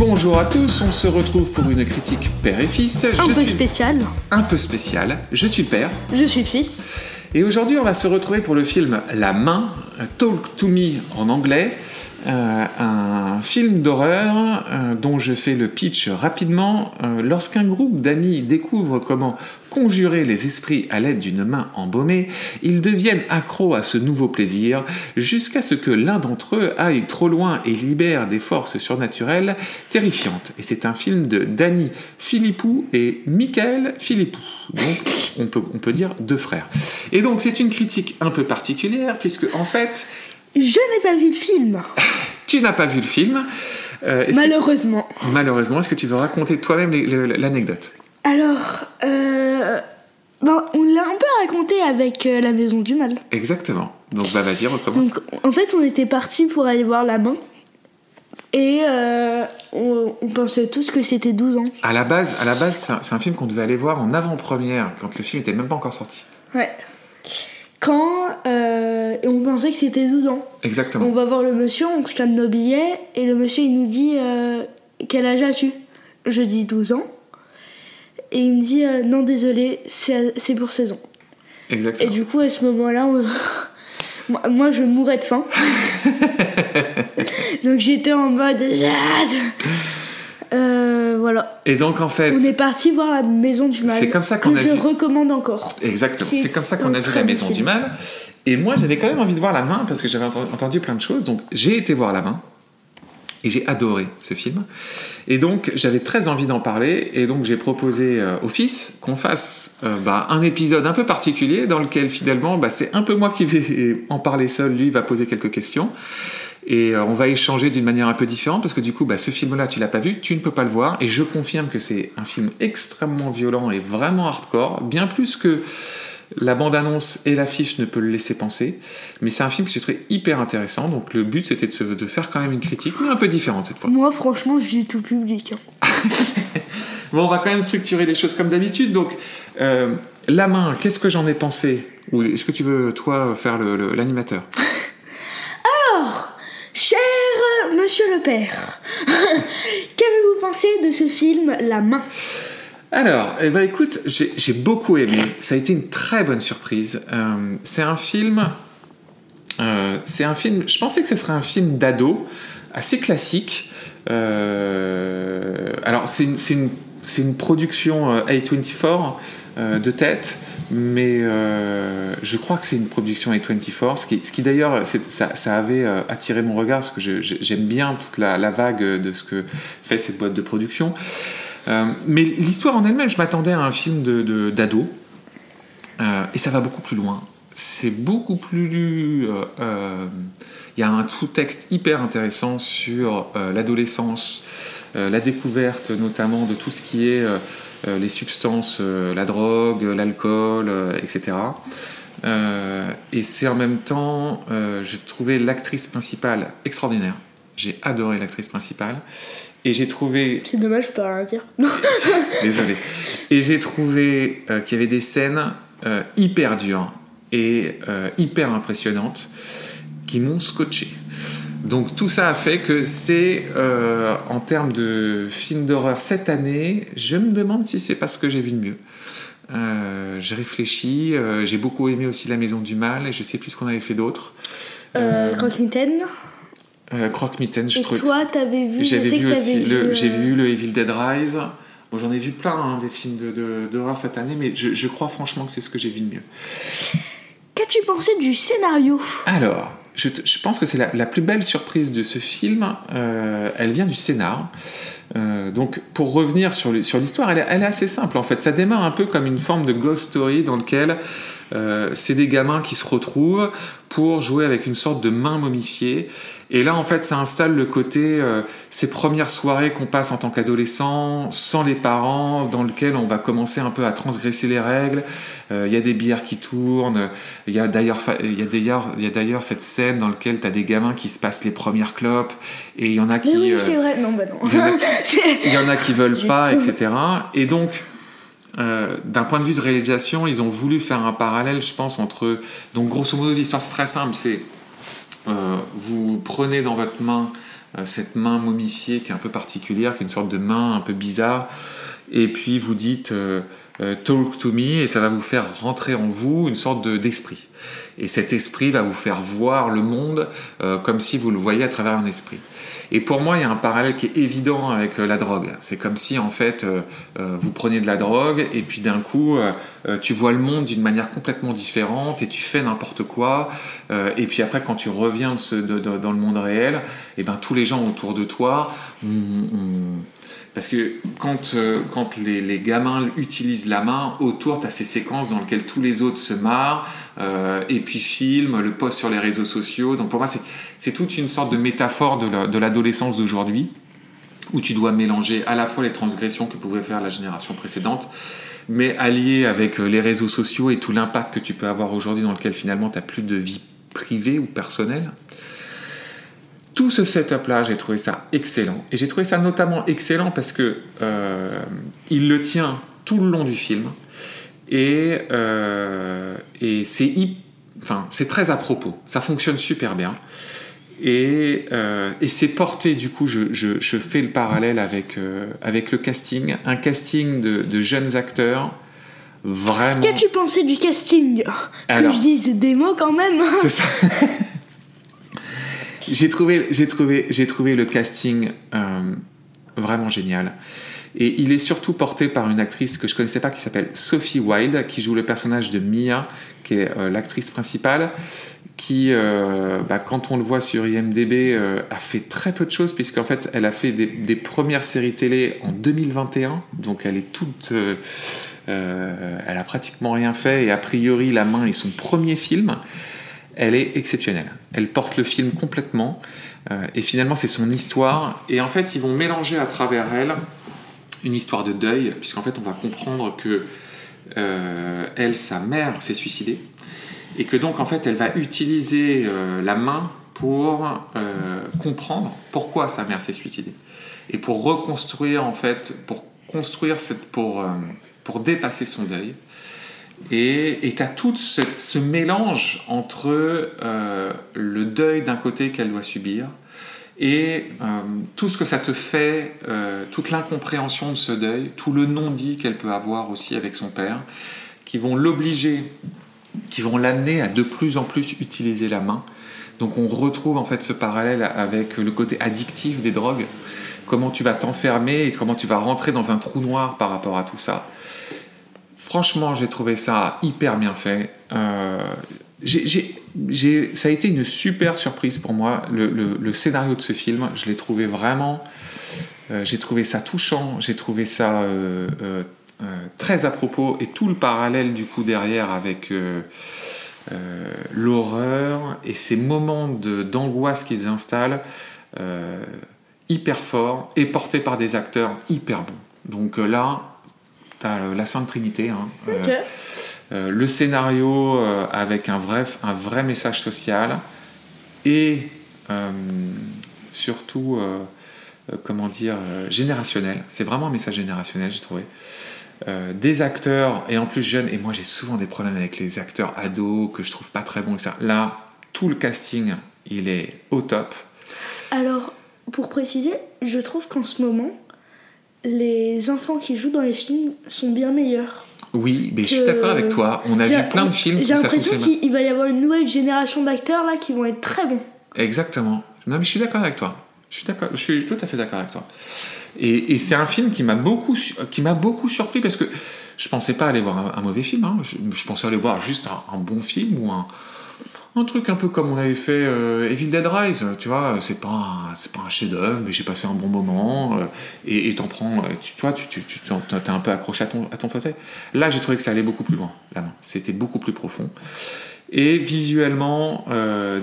Bonjour à tous, on se retrouve pour une critique père et fils. Un Je peu suis spécial. un peu spécial. Je suis père. Je suis fils. Et aujourd'hui, on va se retrouver pour le film La main, Talk to Me en anglais. Euh, un film d'horreur euh, dont je fais le pitch rapidement. Euh, Lorsqu'un groupe d'amis découvre comment conjurer les esprits à l'aide d'une main embaumée, ils deviennent accros à ce nouveau plaisir jusqu'à ce que l'un d'entre eux aille trop loin et libère des forces surnaturelles terrifiantes. Et c'est un film de Danny Philippou et Michael Philippou. Donc on peut, on peut dire deux frères. Et donc c'est une critique un peu particulière puisque en fait Je n'ai pas vu le film. tu n'as pas vu le film. Euh, que- Malheureusement. Malheureusement, est-ce que tu veux raconter toi-même l'anecdote Alors, euh, ben, on l'a un peu raconté avec euh, la Maison du Mal. Exactement. Donc bah vas-y, recommence. Donc, en fait, on était partis pour aller voir la main. Et on, on pensait tous que c'était 12 ans. À la base, à la base, c'est un, un film qu'on devait aller voir en avant-première quand le film était même pas encore sorti. Ouais. Quand euh, et on pensait que c'était 12 ans. Exactement. On va voir le monsieur, on scanne nos billets et le monsieur il nous dit euh, quel âge as-tu? Je dis 12 ans. Et il me dit euh, non désolé, c'est pour 16 ans. Et Exactement. du coup à ce moment-là, on- moi, je mourais de faim. Donc j'étais en mode jazz. Euh, voilà. Et donc en fait, On est parti voir la maison du mal. C'est comme ça qu'on que a je vu. recommande encore. exactement. C'est comme ça qu'on a vu la Maison film. du Mal. Et moi, j'avais quand même envie de voir la main parce que j'avais enten- entendu plein de choses. Donc j'ai été voir la main et j'ai adoré ce film. Et donc j'avais très envie d'en parler et donc j'ai proposé euh, au fils qu'on fasse euh, bah, un épisode un peu particulier dans lequel finalement bah, c'est un peu moi qui vais en parler seul, lui va poser quelques questions. Et euh, on va échanger d'une manière un peu différente parce que du coup, bah, ce film-là, tu l'as pas vu, tu ne peux pas le voir. Et je confirme que c'est un film extrêmement violent et vraiment hardcore, bien plus que la bande-annonce et l'affiche ne peut le laisser penser. Mais c'est un film que j'ai trouvé hyper intéressant. Donc le but, c'était de, se- de faire quand même une critique, mais un peu différente cette fois. Moi franchement je dis tout public. hein. Bon, on va quand même structurer les choses comme d'habitude. Donc, euh, la main, qu'est-ce que j'en ai pensé? Ou est-ce que tu veux, toi, faire l'animateur? Cher euh, monsieur le père, qu'avez-vous pensé de ce film La main? Alors, eh ben, écoute, j'ai beaucoup aimé. Ça a été une très bonne surprise. Euh, c'est un film. euh, c'est un film. Je pensais que ce serait un film d'ado, assez classique. Euh, alors, c'est une, une, une production euh, A24 euh, de tête, mais je crois que c'est une production A24. Ce qui, ce qui d'ailleurs, ça, ça avait attiré mon regard parce que j'aime bien toute la vague de ce que fait cette boîte de production. Euh, mais l'histoire en elle-même, je m'attendais à un film de, d'ado. Euh, et ça va beaucoup plus loin. C'est beaucoup plus. euh, euh, Il y a un sous-texte hyper intéressant sur l'adolescence, la découverte notamment de tout ce qui est les substances, la drogue, l'alcool, etc. Et c'est en même temps, j'ai trouvé l'actrice principale extraordinaire. J'ai adoré l'actrice principale. Et j'ai trouvé C'est dommage, je peux rien dire. Désolé. Et j'ai trouvé euh, qu'il y avait des scènes euh, hyper dures et euh, hyper impressionnantes qui m'ont scotché. Donc tout ça a fait que c'est, en termes de film d'horreur cette année, je me demande si c'est pas ce que j'ai vu de mieux. J'ai réfléchi, j'ai beaucoup aimé aussi La Maison du Mal, et je sais plus ce qu'on avait fait d'autre. Euh, Croque-mitaine. Euh, Croque-Mitaine, je Et trouve. toi, t'avais vu J'avais vu aussi, le, vu, j'ai euh, vu le Evil Dead Rise. Bon, j'en ai vu plein hein, des films de, de- d'horreur cette année, mais je, je crois franchement que c'est ce que j'ai vu de mieux. Qu'as-tu pensé du scénario? Alors, je, te- je pense que c'est la, la plus belle surprise de ce film. euh, elle vient du scénar. Euh, donc, pour revenir sur, l'histoire, elle, elle est assez simple en fait. Ça démarre un peu comme une forme de ghost story dans lequel euh, c'est des gamins qui se retrouvent pour jouer avec une sorte de main momifiée. Et là, en fait, ça installe le côté euh, ces premières soirées qu'on passe en tant qu'adolescent, sans les parents, dans lequel on va commencer un peu à transgresser les règles. Euh, Il y a des bières qui tournent. Il y a d'ailleurs, il y a d'ailleurs, il y a d'ailleurs cette scène dans laquelle tu as des gamins qui se passent les premières clopes, et il y en a qui, oui, euh, c'est vrai. Non, bah non. il y en a- il y en a qui veulent pas, etc. Et donc, euh, d'un point de vue de réalisation, ils ont voulu faire un parallèle, je pense, entre. Donc, grosso modo, l'histoire c'est très simple. C'est euh, vous prenez dans votre main cette main momifiée qui est un peu particulière, qui est une sorte de main un peu bizarre. Et puis vous dites talk to me et ça va vous faire rentrer en vous une sorte d'esprit. et cet esprit va vous faire voir le monde comme si vous le voyez à travers un esprit. Et pour moi, il y a un parallèle qui est évident avec euh, la drogue. C'est comme si, en fait, euh, euh, vous preniez de la drogue et puis d'un coup, tu vois le monde d'une manière complètement différente et tu fais n'importe quoi. et puis après, quand tu reviens dans le monde réel, et eh ben, tous les gens autour de toi parce que quand, euh, les, gamins utilisent la main, autour, tu as ces séquences dans lesquelles tous les autres se marrent, euh, et puis filment, le postent sur les réseaux sociaux. Donc pour moi, c'est toute une sorte de métaphore de l'adolescence d'aujourd'hui, où tu dois mélanger à la fois les transgressions que pouvait faire la génération précédente, mais allié avec euh, les réseaux sociaux et tout l'impact que tu peux avoir aujourd'hui dans lequel finalement tu n'as plus de vie privée ou personnelle tout ce setup-là, j'ai trouvé ça excellent. Et j'ai trouvé ça notamment excellent parce que euh, il le tient tout le long du film. Et, euh, et c'est enfin, très à propos. Ça fonctionne super bien. Et, euh, et c'est porté, du coup, je, je, je, fais le parallèle avec, avec le casting. Un casting de, de jeunes acteurs. Vraiment. Qu'as-tu pensé du casting? Que je dise des mots quand même. C'est ça. j'ai trouvé, j'ai trouvé, j'ai trouvé le casting euh, vraiment génial. Et il est surtout porté par une actrice que je connaissais pas qui s'appelle Sophie Wilde, qui joue le personnage de Mia, qui est euh, l'actrice principale, qui, euh, bah, quand on le voit sur IMDb, a fait très peu de choses, puisqu'en fait, elle a fait des, des, premières séries télé en 2021, donc elle est toute. elle a pratiquement rien fait, et a priori, La Main est son premier film elle est exceptionnelle. Elle porte le film complètement. Euh, et finalement, c'est son histoire. Et en fait, ils vont mélanger à travers elle une histoire de deuil, puisqu'en fait, on va comprendre que euh, elle, sa mère, s'est suicidée. Et que donc, en fait, elle va utiliser euh, la main pour comprendre pourquoi sa mère s'est suicidée. Et pour reconstruire, en fait, pour construire, cette, pour, pour dépasser son deuil. Et tu as tout ce, mélange entre euh, le deuil d'un côté qu'elle doit subir et euh, tout ce que ça te fait, euh, toute l'incompréhension de ce deuil, tout le non-dit qu'elle peut avoir aussi avec son père, qui vont l'obliger, qui vont l'amener à de plus en plus utiliser la main. Donc on retrouve en fait ce parallèle avec le côté addictif des drogues, comment tu vas t'enfermer et comment tu vas rentrer dans un trou noir par rapport à tout ça. Franchement, j'ai trouvé ça hyper bien fait. Euh, ça a été une super surprise pour moi. Le, scénario de ce film, je l'ai trouvé vraiment. Euh, j'ai trouvé ça touchant, j'ai trouvé ça euh, très à propos et tout le parallèle du coup derrière avec l'horreur et ces moments d'angoisse qui s'installent hyper forts et portés par des acteurs hyper bons. Donc là, la Sainte Trinité. Hein. Euh, euh, le scénario euh, avec un vrai, un vrai message social et surtout, comment dire, générationnel. C'est vraiment un message générationnel, j'ai trouvé. des acteurs et en plus jeunes et moi j'ai souvent des problèmes avec les acteurs ados que je trouve pas très bons etc. là tout le casting il est au top alors pour préciser je trouve qu'en ce moment les enfants qui jouent dans les films sont bien meilleurs. Oui, mais je suis d'accord avec toi. On a vu plein de films J'ai l'impression qu'il va y avoir une nouvelle génération d'acteurs là qui vont être très bons. Exactement. Non, mais je suis d'accord avec toi. Je suis d'accord. Je suis tout à fait d'accord avec toi. Et, c'est un film qui m'a beaucoup, qui m'a beaucoup surpris parce que je pensais pas aller voir un, mauvais film. Hein. Je, pensais aller voir juste un bon film ou un, un truc un peu comme on avait fait euh, Evil Dead Rise, tu vois, c'est pas c'est pas un chef-d'œuvre, mais j'ai passé un bon moment euh, et t'en prends, euh, tu, vois, tu, t'es un peu accroché à ton, à ton fauteuil. Là, j'ai trouvé que ça allait beaucoup plus loin, la main. C'était beaucoup plus profond. Et visuellement,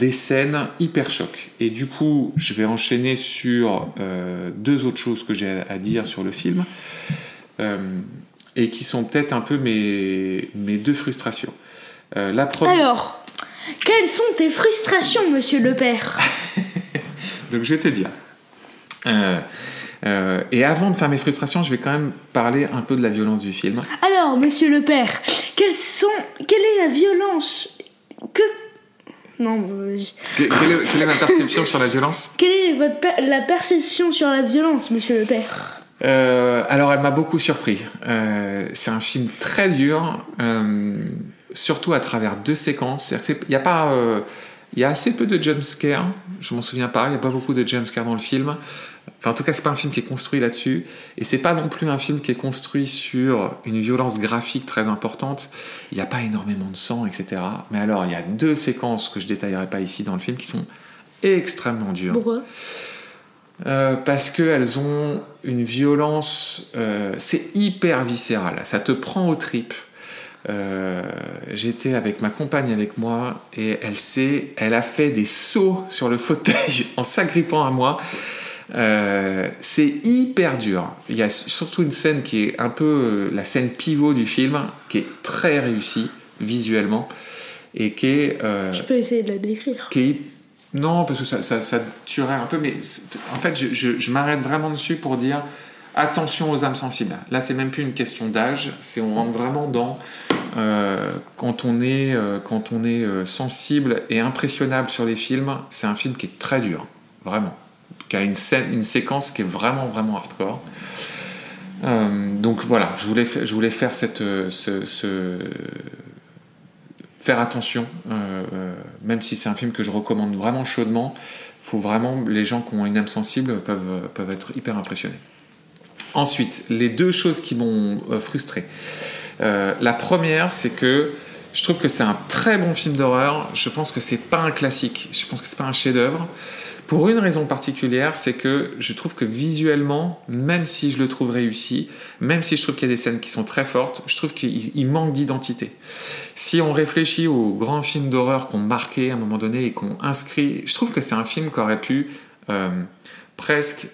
des scènes hyper choc. Et du coup, je vais enchaîner sur deux autres choses que j'ai à dire sur le film et qui sont peut-être un peu mes, mes deux frustrations. la première. Alors quelles sont tes frustrations, monsieur le père? Donc je vais te dire. Euh, euh, et avant de faire mes frustrations, je vais quand même parler un peu de la violence du film. Alors, monsieur le père, quelles sont, quelle est la violence que... Non. Que- Quelle est, quelle est ma perception sur la violence? Quelle est votre per- la perception sur la violence, monsieur le père? Euh, alors, elle m'a beaucoup surpris. C'est un film très dur, surtout à travers deux séquences. Il y a pas, euh, il y a assez peu de jumpscares. Je m'en souviens pas. Il y a pas beaucoup de jumpscares dans le film. Enfin, en tout cas, c'est pas un film qui est construit là-dessus, et c'est pas non plus un film qui est construit sur une violence graphique très importante. Il n'y a pas énormément de sang, etc. Mais alors, il y a deux séquences que je détaillerai pas ici dans le film qui sont extrêmement dures. Pourquoi? Euh, parce qu'elles ont une violence, euh, c'est hyper viscéral, ça te prend aux tripes. Euh, J'étais avec ma compagne avec moi et elle s'est, elle a fait des sauts sur le fauteuil en s'agrippant à moi. Euh, c'est hyper dur. Il y a surtout une scène qui est un peu euh, la scène pivot du film, qui est très réussie visuellement et qui est euh, Je peux essayer de la décrire. qui est- Non, parce que ça, ça, ça tuerait un peu, mais en fait, je, je- je m'arrête vraiment dessus pour dire attention aux âmes sensibles. Là, c'est même plus une question d'âge, c'est on rentre vraiment dans euh, quand on est, euh, euh, sensible et impressionnable sur les films, c'est un film qui est très dur, vraiment, qui a une, séquence qui est vraiment, vraiment hardcore. Donc voilà, je voulais, faire attention, même si c'est un film que je recommande vraiment chaudement, faut vraiment les gens qui ont une âme sensible peuvent être hyper impressionnés. Ensuite, les deux choses qui m'ont euh, frustré. Euh, la première, c'est que je trouve que c'est un très bon film d'horreur. Je pense que c'est pas un classique. Je pense que c'est pas un chef-d'œuvre. Pour une raison particulière, c'est que je trouve que visuellement, même si je le trouve réussi, même si je trouve qu'il y a des scènes qui sont très fortes, je trouve qu'il il manque d'identité. Si on réfléchit aux grands films d'horreur qu'on marqué à un moment donné et qu'on inscrit, je trouve que c'est un film qui aurait pu euh, presque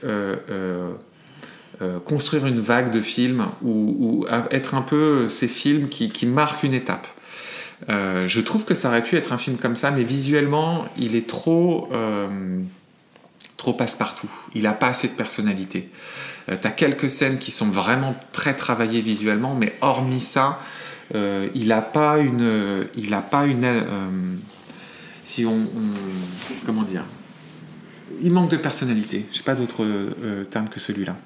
euh, construire une vague de films ou, être un peu ces films qui, marquent une étape. Euh, je trouve que ça aurait pu être un film comme ça, mais visuellement, il est trop, euh, trop passe-partout. Il n'a pas assez de personnalité. T'as quelques scènes qui sont vraiment très travaillées visuellement, mais hormis ça, il n'a pas une, il a pas une, si on, on- comment dire, il manque de personnalité. J'ai pas d'autre terme que celui-là.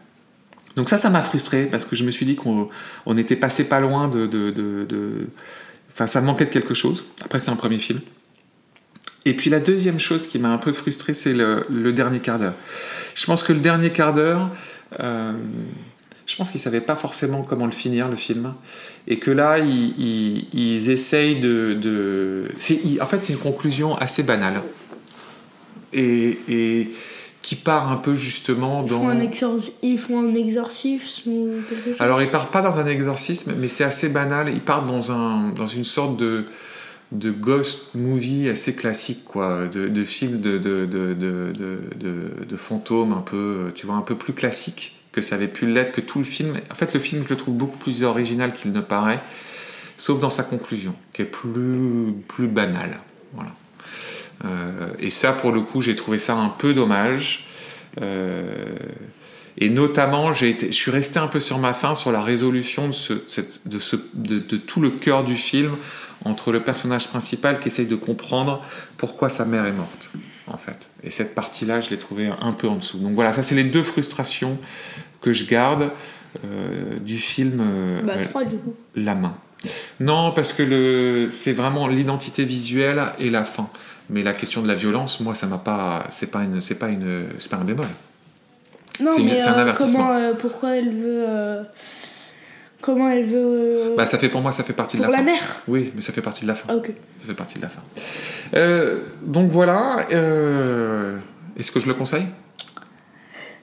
Donc ça, ça m'a frustré parce que je me suis dit qu'on on était passé pas loin de, de, de- Enfin, ça manquait de quelque chose. Après, c'est un premier film. Et puis la deuxième chose qui m'a un peu frustré, c'est le, dernier quart d'heure. Je pense que le dernier quart d'heure, euh, je pense qu'ils savaient pas forcément comment le finir, le film. Et que là, ils, ils- ils essayent de... de... en fait, c'est une conclusion assez banale. Et, et qui part un peu justement Ils dans... font, un exorci- ils font un exorcisme ou quelque chose. Alors, ils partent pas dans un exorcisme, mais c'est assez banal. Ils partent dans, un, dans une sorte de, de ghost movie assez classique, quoi, de, de film de, de, de, de, de, de- de fantômes un peu, tu vois, un peu plus classique que ça avait pu l'être, que tout le film. En fait, le film, je le trouve beaucoup plus original qu'il ne paraît, sauf dans sa conclusion, qui est plus, plus banale. Voilà. Euh, et ça, pour le coup, j'ai trouvé ça un peu dommage. Euh, et notamment, j'ai été, je suis resté un peu sur ma faim sur la résolution de, ce, cette- de, ce, de, de tout le cœur du film entre le personnage principal qui essaye de comprendre pourquoi sa mère est morte, en fait. Et cette partie-là, je l'ai trouvée un peu en dessous. Donc voilà, ça c'est les deux frustrations que je garde euh, du film euh, Bah, trois du coup. La main. Non, parce que le, c'est vraiment l'identité visuelle et la fin. Mais la question de la violence, moi, ça m'a pas, c'est pas une, c'est pas une, c'est pas un bémol. Non, C'est une- mais c'est un euh, avertissement. comment, euh, pourquoi elle veut. euh, comment elle veut. Bah, ça fait pour moi, ça fait partie pour de la, la fin. mère? Oui, mais ça fait partie de la fin. Ah, ok. Ça fait partie de la fin. Donc voilà. est-ce que je le conseille?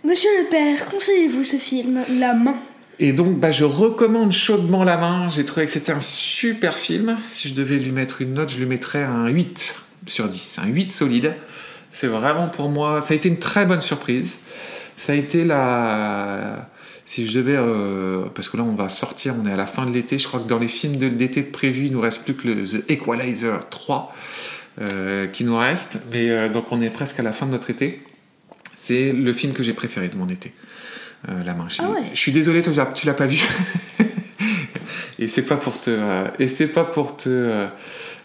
Monsieur le père, conseillez-vous ce film La main? Et donc, bah, je recommande chaudement La Main. J'ai trouvé que c'était un super film. Si je devais lui mettre une note, je lui mettrais un 8 sur 10. Un 8 solide. C'est vraiment pour moi. Ça a été une très bonne surprise. Ça a été la. Si je devais. euh, parce que là, on va sortir, on est à la fin de l'été. Je crois que dans les films de l'été de prévu, il nous reste plus que le The Equalizer 3 euh, qui nous reste. Mais euh, donc, on est presque à la fin de notre été. C'est le film que j'ai préféré de mon été. La main. Je, Ah ouais. je suis désolé, toi, tu l'as- pas vu. et c'est pas pour te, et c'est pas pour te,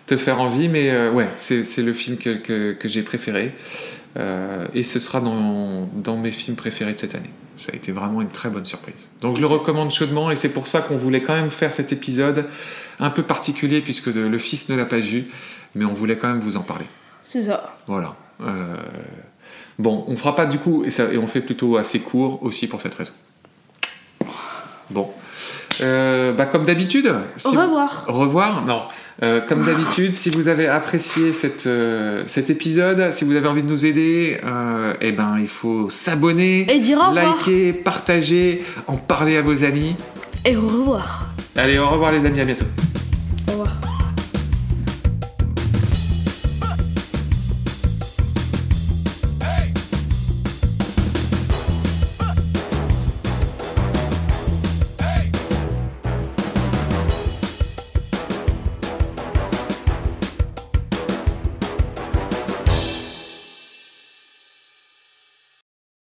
te faire envie, mais euh, ouais, c'est c'est le film que, que, que j'ai préféré. Euh, et ce sera dans, dans mes films préférés de cette année. Ça a été vraiment une très bonne surprise. Donc je le recommande chaudement et c'est pour ça qu'on voulait quand même faire cet épisode un peu particulier puisque de- le fils ne l'a pas vu, mais on voulait quand même vous en parler. C'est ça. Voilà. Euh, Bon, on fera pas du coup, et, ça- et on fait plutôt assez court aussi pour cette raison. Bon. Euh, bah, comme d'habitude. si Au vous- revoir. Au revoir Non. Euh, comme d'habitude, si vous avez apprécié cette, euh, cet épisode, si vous avez envie de nous aider, eh ben, il faut s'abonner, liker, partager, en parler à vos amis. Et au revoir. Allez, au revoir les amis, à bientôt.